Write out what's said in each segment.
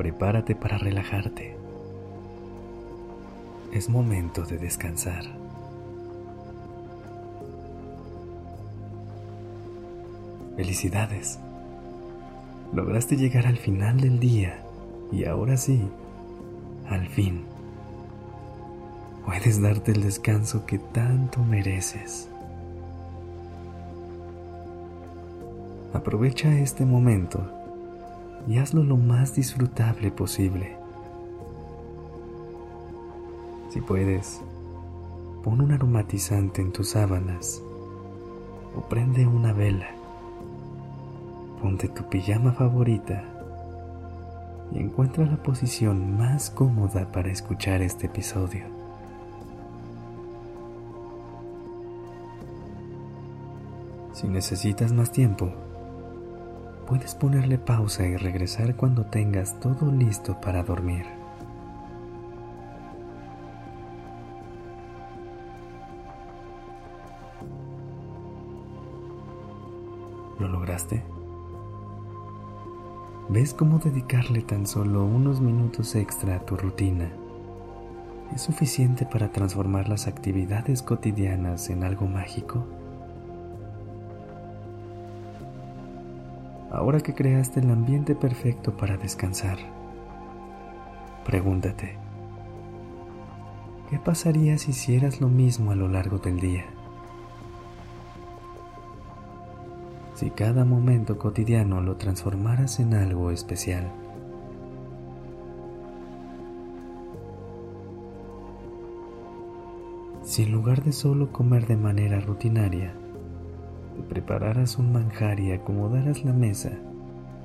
Prepárate para relajarte. Es momento de descansar. Felicidades. Lograste llegar al final del día y ahora sí, al fin, puedes darte el descanso que tanto mereces. Aprovecha este momento y hazlo lo más disfrutable posible. Si puedes, pon un aromatizante en tus sábanas o prende una vela. Ponte tu pijama favorita y encuentra la posición más cómoda para escuchar este episodio. Si necesitas más tiempo, puedes ponerle pausa y regresar cuando tengas todo listo para dormir. ¿Lo lograste? ¿Ves cómo dedicarle tan solo unos minutos extra a tu rutina es suficiente para transformar las actividades cotidianas en algo mágico? Ahora que creaste el ambiente perfecto para descansar, pregúntate, ¿qué pasaría si hicieras lo mismo a lo largo del día? Si cada momento cotidiano lo transformaras en algo especial. Si en lugar de solo comer de manera rutinaria, prepararas un manjar y acomodaras la mesa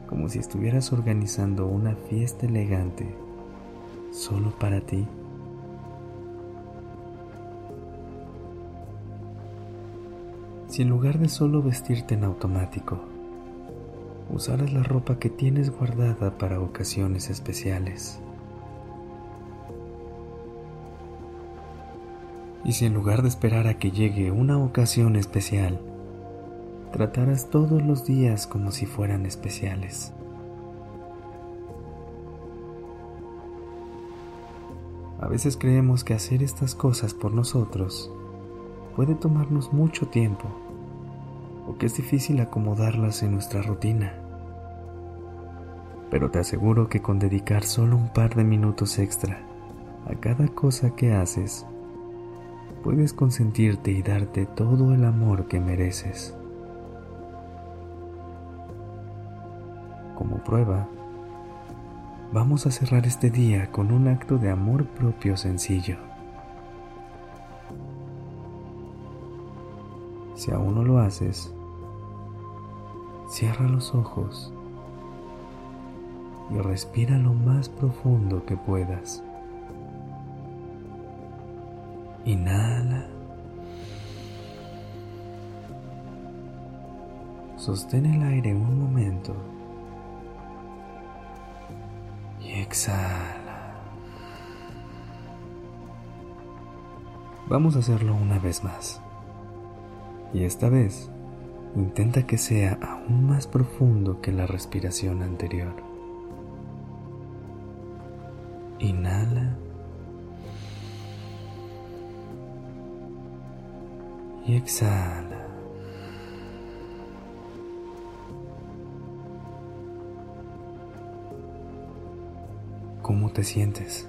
como si estuvieras organizando una fiesta elegante solo para ti. Si en lugar de solo vestirte en automático, usaras la ropa que tienes guardada para ocasiones especiales. Y si en lugar de esperar a que llegue una ocasión especial, tratarás todos los días como si fueran especiales. A veces creemos que hacer estas cosas por nosotros puede tomarnos mucho tiempo o que es difícil acomodarlas en nuestra rutina. Pero te aseguro que con dedicar solo un par de minutos extra a cada cosa que haces, puedes consentirte y darte todo el amor que mereces. Prueba, vamos a cerrar este día con un acto de amor propio sencillo. Si aún no lo haces, cierra los ojos y respira lo más profundo que puedas. Inhala. Sostén el aire un momento exhala. Vamos a hacerlo una vez más. Y esta vez, intenta que sea aún más profundo que la respiración anterior. Inhala. Y exhala. Te sientes?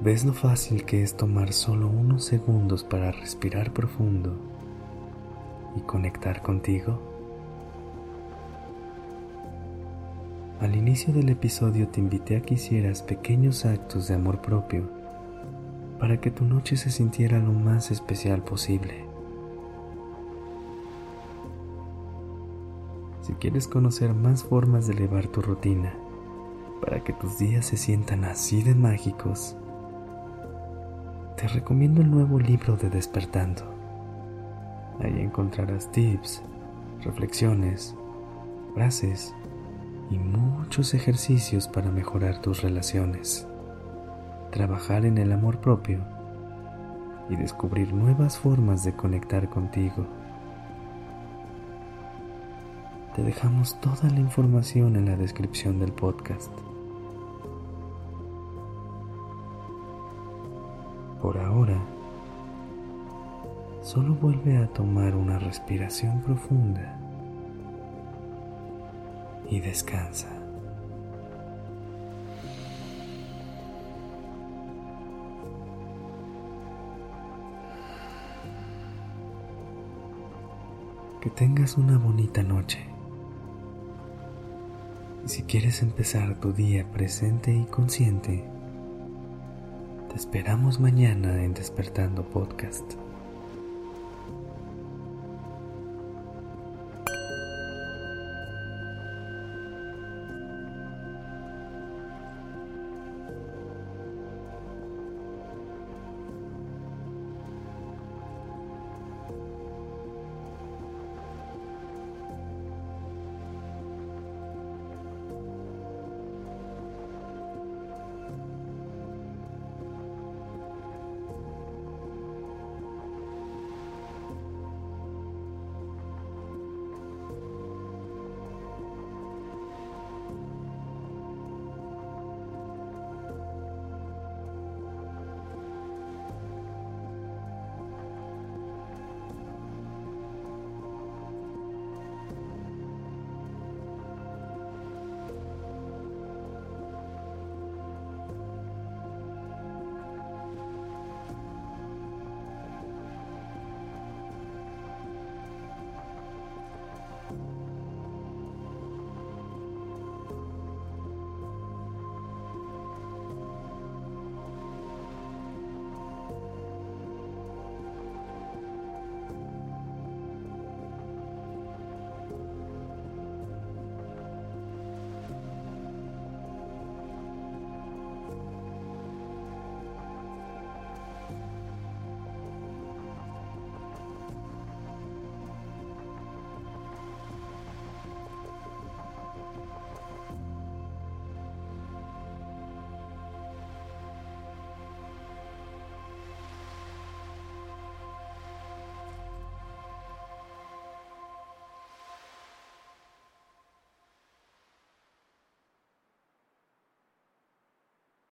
¿Ves lo fácil que es tomar solo unos segundos para respirar profundo y conectar contigo? Al inicio del episodio te invité a que hicieras pequeños actos de amor propio para que tu noche se sintiera lo más especial posible. Si quieres conocer más formas de elevar tu rutina, Para que tus días se sientan así de mágicos, te recomiendo el nuevo libro de Despertando. Ahí encontrarás tips, reflexiones, frases y muchos ejercicios para mejorar tus relaciones, trabajar en el amor propio y descubrir nuevas formas de conectar contigo. Te dejamos toda la información en la descripción del podcast. Por ahora, solo vuelve a tomar una respiración profunda y descansa. Que tengas una bonita noche. Si quieres empezar tu día presente y consciente, te esperamos mañana en Despertando Podcast.